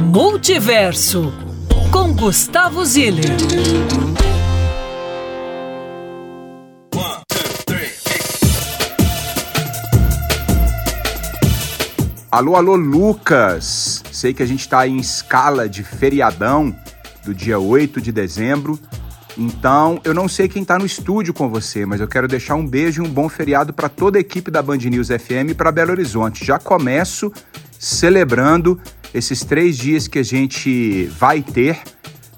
Multiverso com Gustavo Ziller. Alô, alô, Lucas! Sei que a gente está em escala de feriadão do dia 8 de dezembro. Então, eu não sei quem está no estúdio com você, mas eu quero deixar um beijo e um bom feriado para toda a equipe da Band News FM para Belo Horizonte. Já começo celebrando esses três dias que a gente vai ter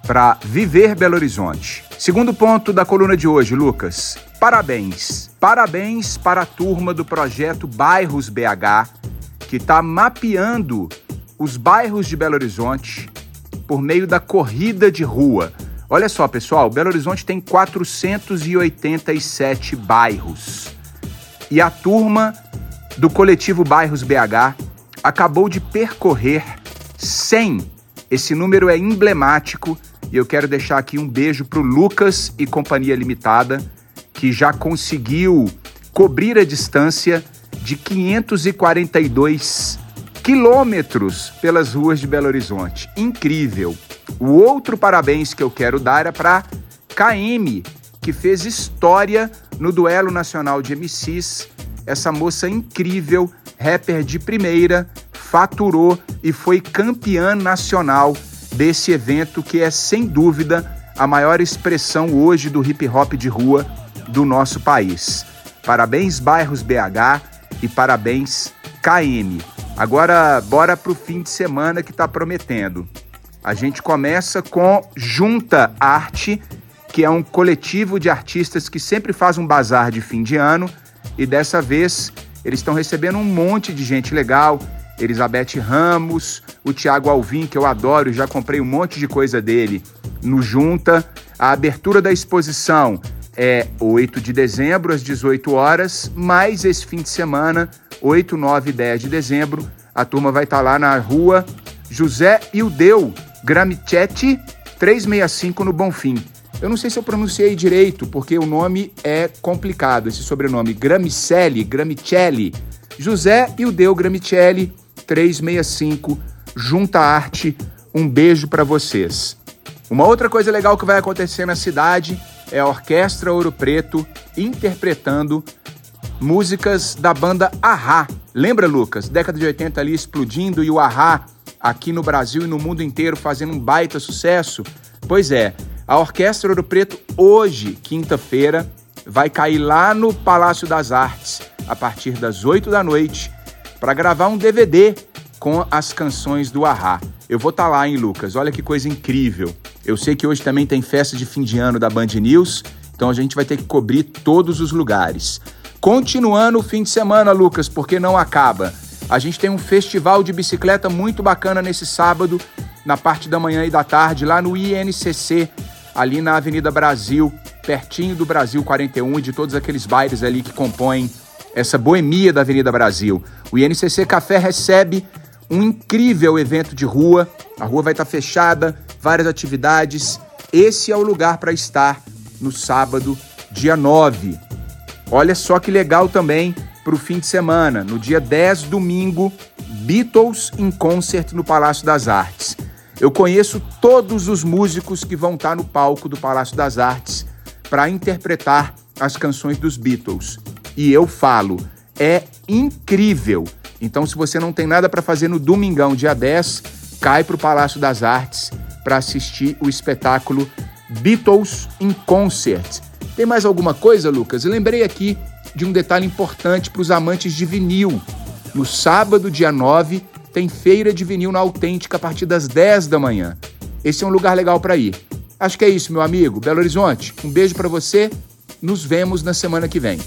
para viver Belo Horizonte. Segundo ponto da coluna de hoje, Lucas. Parabéns. Parabéns para a turma do projeto Bairros BH, que está mapeando os bairros de Belo Horizonte por meio da corrida de rua. Olha só, pessoal, Belo Horizonte tem 487 bairros. E a turma do coletivo Bairros BH acabou de percorrer 100. Esse número é emblemático e eu quero deixar aqui um beijo para o Lucas e Companhia Limitada, que já conseguiu cobrir a distância de 542 quilômetros pelas ruas de Belo Horizonte. Incrível! O outro parabéns que eu quero dar é para KM, que fez história no duelo nacional de MCs. Essa moça incrível, rapper de primeira, faturou e foi campeã nacional desse evento que é sem dúvida a maior expressão hoje do hip hop de rua do nosso país. Parabéns Bairros BH e parabéns KM. Agora bora pro fim de semana que está prometendo. A gente começa com Junta Arte, que é um coletivo de artistas que sempre faz um bazar de fim de ano e dessa vez eles estão recebendo um monte de gente legal, Elizabeth Ramos, o Tiago Alvim, que eu adoro, já comprei um monte de coisa dele no Junta. A abertura da exposição é 8 de dezembro, às 18 horas, mais esse fim de semana, 8, 9 e 10 de dezembro, a turma vai estar lá na rua José Ildeu Gramichetti 365 no Bonfim. Eu não sei se eu pronunciei direito, porque o nome é complicado, esse sobrenome. Gramicelli, Gramicelli. José Ildeu Gramicelli 365, Junta Arte. Um beijo para vocês. Uma outra coisa legal que vai acontecer na cidade é a Orquestra Ouro Preto interpretando músicas da banda Ahá. Lembra, Lucas? Década de 80 ali explodindo e o Ahá aqui no Brasil e no mundo inteiro fazendo um baita sucesso? Pois é, a Orquestra Ouro Preto hoje, quinta-feira, vai cair lá no Palácio das Artes a partir das 8 da noite para gravar um DVD com as canções do Ahá. Eu vou estar tá lá, hein, Lucas? Olha que coisa incrível. Eu sei que hoje também tem festa de fim de ano da Band News, então a gente vai ter que cobrir todos os lugares. Continuando o fim de semana, Lucas, porque não acaba. A gente tem um festival de bicicleta muito bacana nesse sábado, na parte da manhã e da tarde, lá no INCC, ali na Avenida Brasil, pertinho do Brasil 41 e de todos aqueles bairros ali que compõem essa boemia da Avenida Brasil. O INCC Café recebe um incrível evento de rua. A rua vai estar fechada, várias atividades. Esse é o lugar para estar no sábado, dia 9. Olha só que legal também para o fim de semana. No dia 10, domingo, Beatles em concert no Palácio das Artes. Eu conheço todos os músicos que vão estar no palco do Palácio das Artes para interpretar as canções dos Beatles. E eu falo, é incrível. Então, se você não tem nada para fazer no domingão, dia 10, cai para o Palácio das Artes para assistir o espetáculo Beatles in Concert. Tem mais alguma coisa, Lucas? Eu lembrei aqui de um detalhe importante para os amantes de vinil. No sábado, dia 9, tem feira de vinil na Autêntica a partir das 10 da manhã. Esse é um lugar legal para ir. Acho que é isso, meu amigo. Belo Horizonte, um beijo para você. Nos vemos na semana que vem.